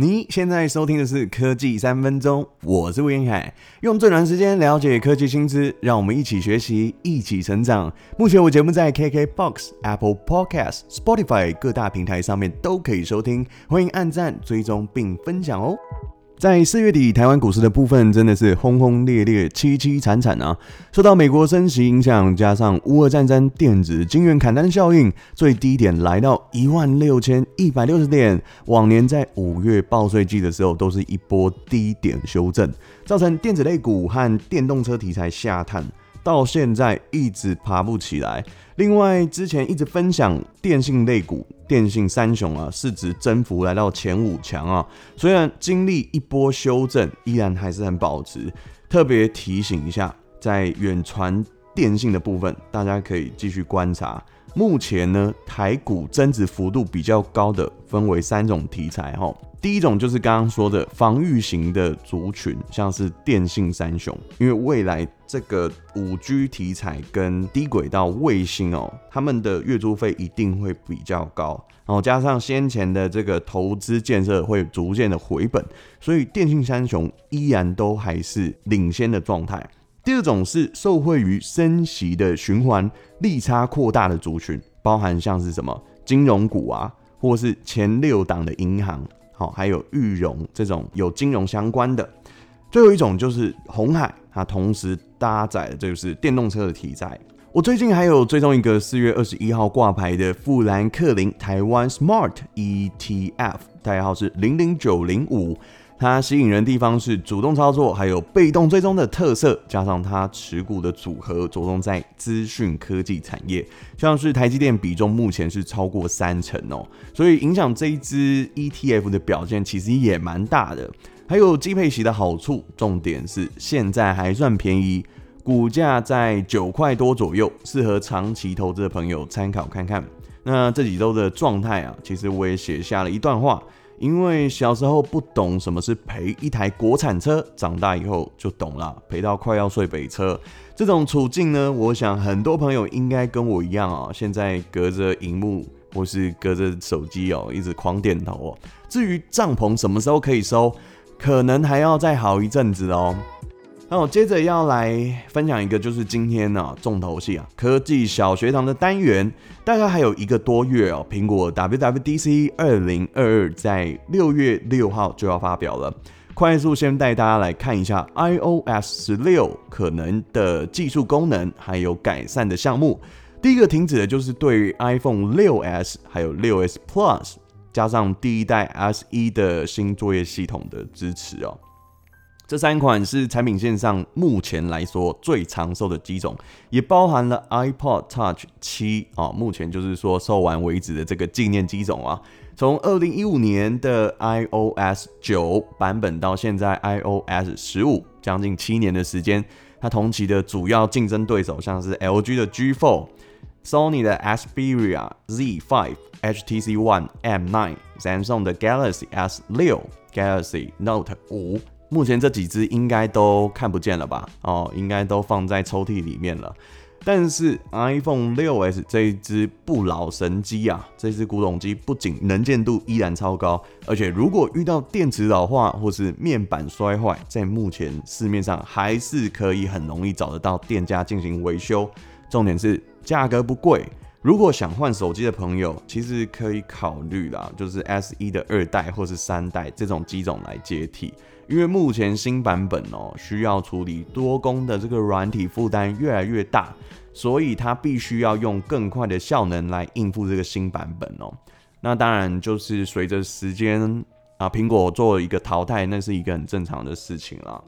你现在收听的是科技三分钟，我是吴彦凯，用最短时间了解科技新知，让我们一起学习，一起成长。目前我节目在 KKBOX、Apple Podcast、Spotify 各大平台上面都可以收听，欢迎按赞、追踪并分享哦。在四月底，台湾股市的部分真的是轰轰烈烈、凄凄惨惨啊！受到美国升息影响，加上乌俄战争，电子金元砍单效应，最低点来到一万六千一百六十点。往年在五月报税季的时候，都是一波低点修正，造成电子类股和电动车题材下探。到现在一直爬不起来。另外，之前一直分享电信类股，电信三雄啊，市值增幅来到前五强啊。虽然经历一波修正，依然还是很保值。特别提醒一下，在远传电信的部分，大家可以继续观察。目前呢，台股增值幅度比较高的，分为三种题材哈。第一种就是刚刚说的防御型的族群，像是电信三雄，因为未来这个五 G 题材跟低轨道卫星哦，他们的月租费一定会比较高，然后加上先前的这个投资建设会逐渐的回本，所以电信三雄依然都还是领先的状态。第二种是受惠于升息的循环，利差扩大的族群，包含像是什么金融股啊，或是前六档的银行。好，还有裕融这种有金融相关的，最后一种就是红海，它同时搭载的就是电动车的题材。我最近还有追踪一个四月二十一号挂牌的富兰克林台湾 Smart ETF，代号是零零九零五。它吸引人的地方是主动操作，还有被动追踪的特色，加上它持股的组合着重在资讯科技产业，像是台积电比重目前是超过三成哦，所以影响这一支 ETF 的表现其实也蛮大的。还有季配息的好处，重点是现在还算便宜，股价在九块多左右，适合长期投资的朋友参考看看。那这几周的状态啊，其实我也写下了一段话。因为小时候不懂什么是赔一台国产车，长大以后就懂了，赔到快要睡北车。这种处境呢，我想很多朋友应该跟我一样啊，现在隔着荧幕或是隔着手机哦，一直狂点头哦。至于帐篷什么时候可以收，可能还要再好一阵子哦。那我接着要来分享一个，就是今天呢、重头戏啊，科技小学堂的单元，大概还有一个多月哦。苹果 WWDC 二零二二在六月六号就要发表了，快速先带大家来看一下 iOS 十六可能的技术功能，还有改善的项目。第一个停止的就是对 iPhone 六 S 还有六 S Plus 加上第一代 SE 的新作业系统的支持哦。这三款是产品线上目前来说最长寿的机种，也包含了 iPod Touch 七啊，目前就是说售完为止的这个纪念机种啊。从二零一五年的 iOS 九版本到现在 iOS 十五，将近七年的时间。它同期的主要竞争对手像是 LG 的 G4、Sony 的 Xperia Z5、HTC One M9、Samsung 的 Galaxy S 六、Galaxy Note 五。目前这几只应该都看不见了吧？哦，应该都放在抽屉里面了。但是 iPhone 6s 这一只不老神机啊，这只古董机不仅能见度依然超高，而且如果遇到电池老化或是面板摔坏，在目前市面上还是可以很容易找得到店家进行维修。重点是价格不贵。如果想换手机的朋友，其实可以考虑啦，就是 SE 的二代或是三代这种机种来接替，因为目前新版本哦需要处理多工的这个软体负担越来越大，所以它必须要用更快的效能来应付这个新版本哦。那当然就是随着时间啊，苹果做一个淘汰，那是一个很正常的事情啦。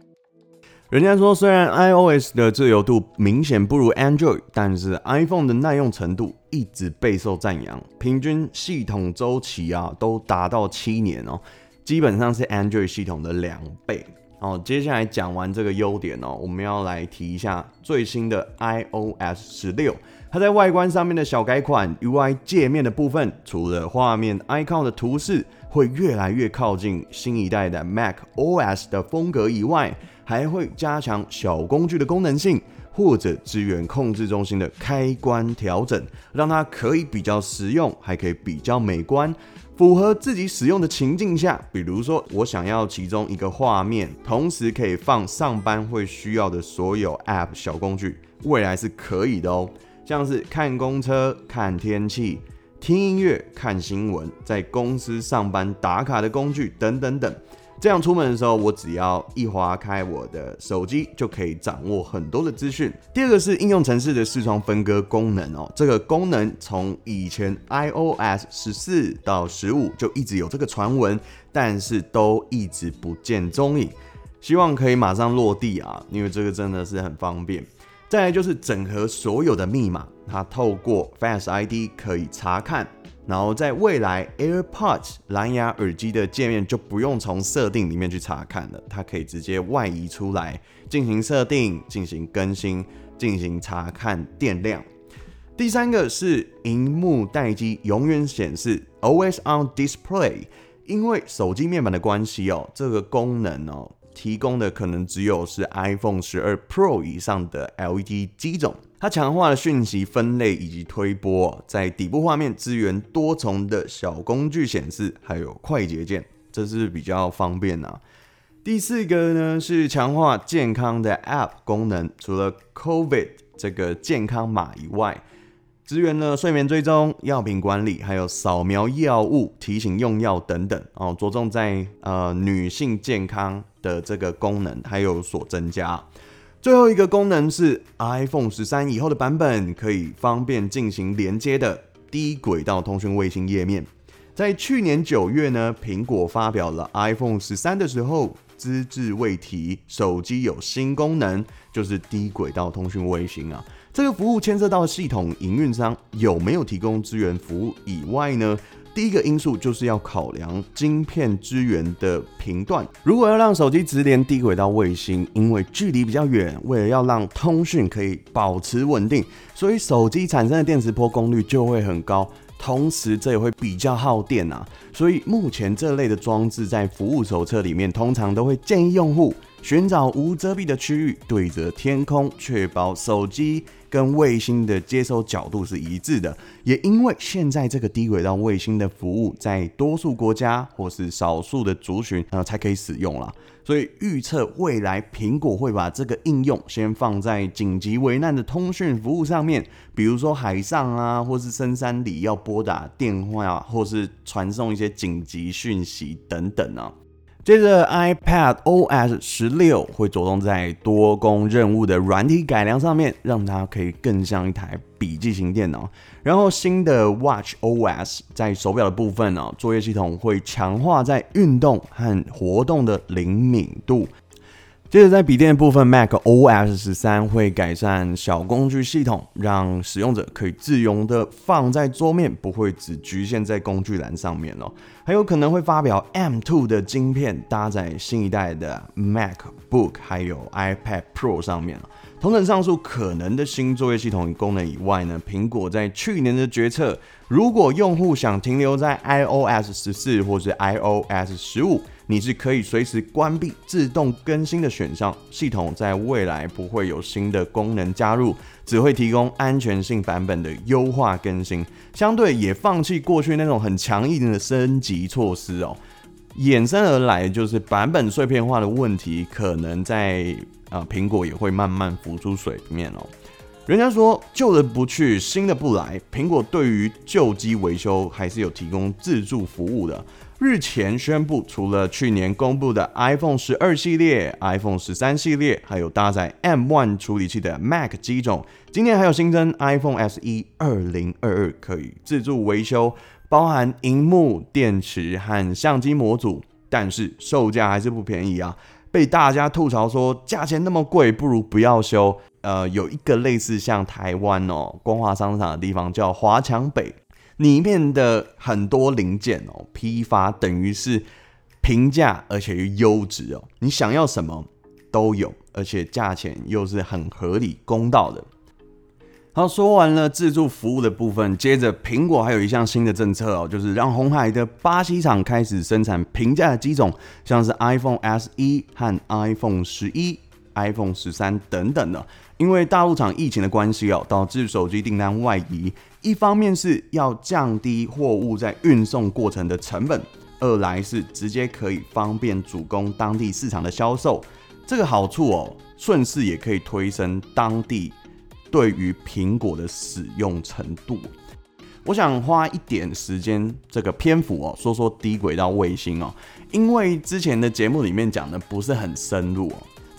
人家说，虽然 iOS 的自由度明显不如 Android，但是 iPhone 的耐用程度一直备受赞扬，平均系统周期啊都达到七年哦，基本上是 Android 系统的两倍哦。接下来讲完这个优点哦，我们要来提一下最新的 iOS 十六，它在外观上面的小改款，UI 界面的部分，除了画面 icon 的图示会越来越靠近新一代的 macOS 的风格以外，还会加强小工具的功能性，或者支援控制中心的开关调整，让它可以比较实用，还可以比较美观。符合自己使用的情境下，比如说我想要其中一个画面，同时可以放上班会需要的所有 App 小工具，未来是可以的哦。像是看公车、看天气、听音乐、看新闻，在公司上班打卡的工具等等等。这样出门的时候，我只要一滑开我的手机，就可以掌握很多的资讯。第二个是应用程式的视窗分割功能哦，这个功能从以前 iOS 十四到十五就一直有这个传闻，但是都一直不见踪影。希望可以马上落地啊，因为这个真的是很方便。再来就是整合所有的密码，它透过 Face ID 可以查看。然后在未来，AirPods 蓝牙耳机的界面就不用从设定里面去查看了，它可以直接外移出来进行设定、进行更新、进行查看电量。第三个是荧幕待机永远显示 Always On Display，因为手机面板的关系哦，这个功能哦。提供的可能只有是 iPhone 十二 Pro 以上的 LED 机种，它强化了讯息分类以及推播，在底部画面支援多重的小工具显示，还有快捷键，这是比较方便啊。第四个呢是强化健康的 App 功能，除了 COVID 这个健康码以外，支援了睡眠追踪、药品管理，还有扫描药物提醒用药等等哦，着重在呃女性健康的这个功能还有所增加。最后一个功能是 iPhone 十三以后的版本可以方便进行连接的低轨道通讯卫星页面。在去年九月呢，苹果发表了 iPhone 十三的时候，只字未提手机有新功能，就是低轨道通讯卫星啊。这个服务牵涉到系统营运商有没有提供资源服务以外呢，第一个因素就是要考量晶片支援的频段。如果要让手机直连低轨道卫星，因为距离比较远，为了要让通讯可以保持稳定，所以手机产生的电磁波功率就会很高，同时这也会比较耗电啊。所以目前这类的装置在服务手册里面通常都会建议用户寻找无遮蔽的区域，对着天空，确保手机。跟卫星的接收角度是一致的，也因为现在这个低轨道卫星的服务在多数国家或是少数的族群呃才可以使用啦，所以预测未来苹果会把这个应用先放在紧急危难的通讯服务上面，比如说海上啊或是深山里要拨打电话或是传送一些紧急讯息等等啊。接着，iPad OS 十六会着重在多工任务的软体改良上面，让它可以更像一台笔记型电脑。然后，新的 Watch OS 在手表的部分呢，作业系统会强化在运动和活动的灵敏度。接着，在笔电部分，Mac OS 十三会改善小工具系统，让使用者可以自由的放在桌面，不会只局限在工具栏上面哦。还有可能会发表 M2 的晶片，搭载新一代的 MacBook 还有 iPad Pro 上面。同等上述可能的新作业系统与功能以外呢，苹果在去年的决策，如果用户想停留在 iOS 十四或是 iOS 十五，你是可以随时关闭自动更新的选项。系统在未来不会有新的功能加入，只会提供安全性版本的优化更新，相对也放弃过去那种很强硬的升级措施哦。衍生而来就是版本碎片化的问题，可能在。啊，苹果也会慢慢浮出水面哦。人家说旧的不去，新的不来。苹果对于旧机维修还是有提供自助服务的。日前宣布，除了去年公布的 iPhone 十二系列、iPhone 十三系列，还有搭载 M1 处理器的 Mac 机种，今年还有新增 iPhone SE 二零二二可以自助维修，包含荧幕、电池和相机模组，但是售价还是不便宜啊。被大家吐槽说价钱那么贵，不如不要修。呃，有一个类似像台湾哦，光华商场的地方叫华强北，里面的很多零件哦，批发等于是平价而且又优质哦，你想要什么都有，而且价钱又是很合理公道的。好，说完了自助服务的部分，接着苹果还有一项新的政策哦，就是让红海的巴西厂开始生产平价的机种，像是 iPhone SE 和 iPhone 十一，iPhone 十三等等的。因为大陆厂疫情的关系哦，导致手机订单外移。一方面是要降低货物在运送过程的成本，二来是直接可以方便主攻当地市场的销售。这个好处哦，顺势也可以推升当地对于苹果的使用程度。我想花一点时间这个篇幅哦，说说低轨道卫星哦，因为之前的节目里面讲的不是很深入。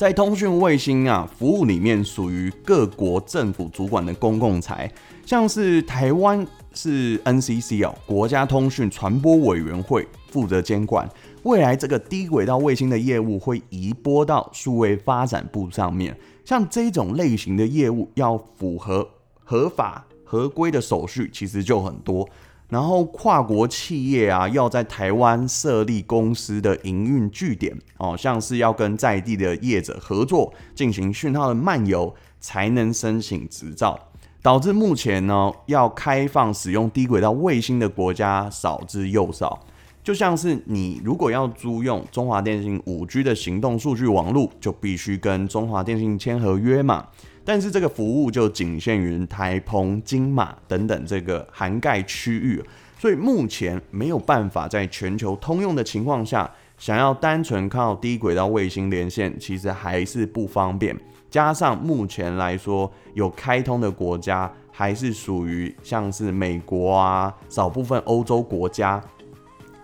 在通讯卫星啊服务里面，属于各国政府主管的公共财，像是台湾是 NCC 哦，国家通讯传播委员会负责监管。未来这个低轨道卫星的业务会移拨到数位发展部上面，像这种类型的业务要符合合法合规的手续，其实就很多。然后跨国企业啊，要在台湾设立公司的营运据点哦，像是要跟在地的业者合作进行讯号的漫游，才能申请执照，导致目前呢要开放使用低轨道卫星的国家少之又少。就像是你如果要租用中华电信五 G 的行动数据网络，就必须跟中华电信签合约嘛。但是这个服务就仅限于台澎金马等等这个涵盖区域，所以目前没有办法在全球通用的情况下，想要单纯靠低轨道卫星连线，其实还是不方便。加上目前来说，有开通的国家还是属于像是美国啊，少部分欧洲国家。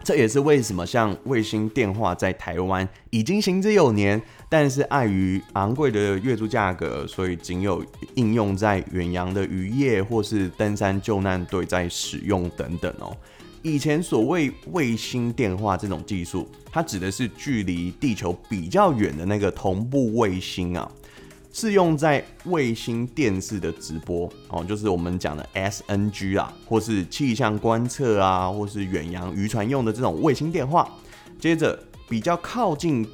这也是为什么像卫星电话在台湾已经行之有年，但是碍于昂贵的月租价格，所以仅有应用在远洋的渔业或是登山救难队在使用等等哦。以前所谓卫星电话这种技术，它指的是距离地球比较远的那个同步卫星啊。是用在卫星电视的直播哦，就是我们讲的 SNG 啊，或是气象观测啊，或是远洋渔船用的这种卫星电话。接着比较靠近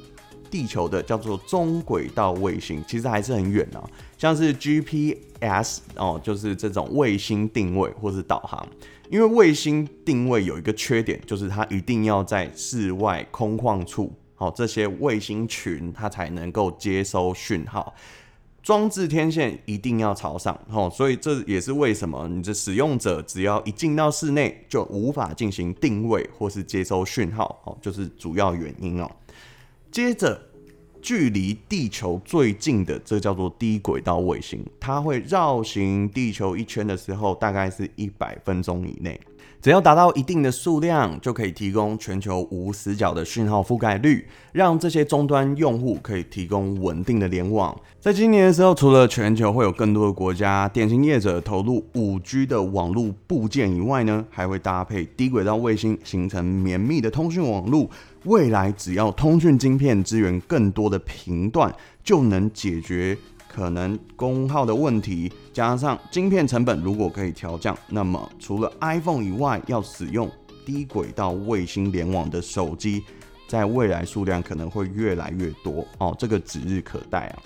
地球的叫做中轨道卫星，其实还是很远啊，像是 GPS 哦，就是这种卫星定位或是导航。因为卫星定位有一个缺点，就是它一定要在室外空旷处，好，这些卫星群它才能够接收讯号。装置天线一定要朝上，哦，所以这也是为什么你的使用者只要一进到室内就无法进行定位或是接收讯号，哦，就是主要原因哦。接着，距离地球最近的这叫做低轨道卫星，它会绕行地球一圈的时候，大概是一百分钟以内。只要达到一定的数量，就可以提供全球无死角的讯号覆盖率，让这些终端用户可以提供稳定的联网。在今年的时候，除了全球会有更多的国家电信业者投入五 G 的网络部件以外呢，还会搭配低轨道卫星，形成绵密的通讯网络。未来只要通讯晶片支援更多的频段，就能解决。可能功耗的问题，加上晶片成本如果可以调降，那么除了 iPhone 以外，要使用低轨道卫星联网的手机，在未来数量可能会越来越多哦，这个指日可待啊！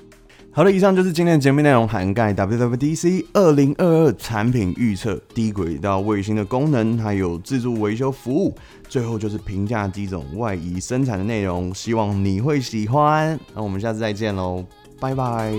好的，以上就是今天的节目内容，涵盖 WWDC 二零二二产品预测、低轨道卫星的功能，还有自助维修服务，最后就是评价机种外移生产的内容，希望你会喜欢。那我们下次再见喽！拜拜。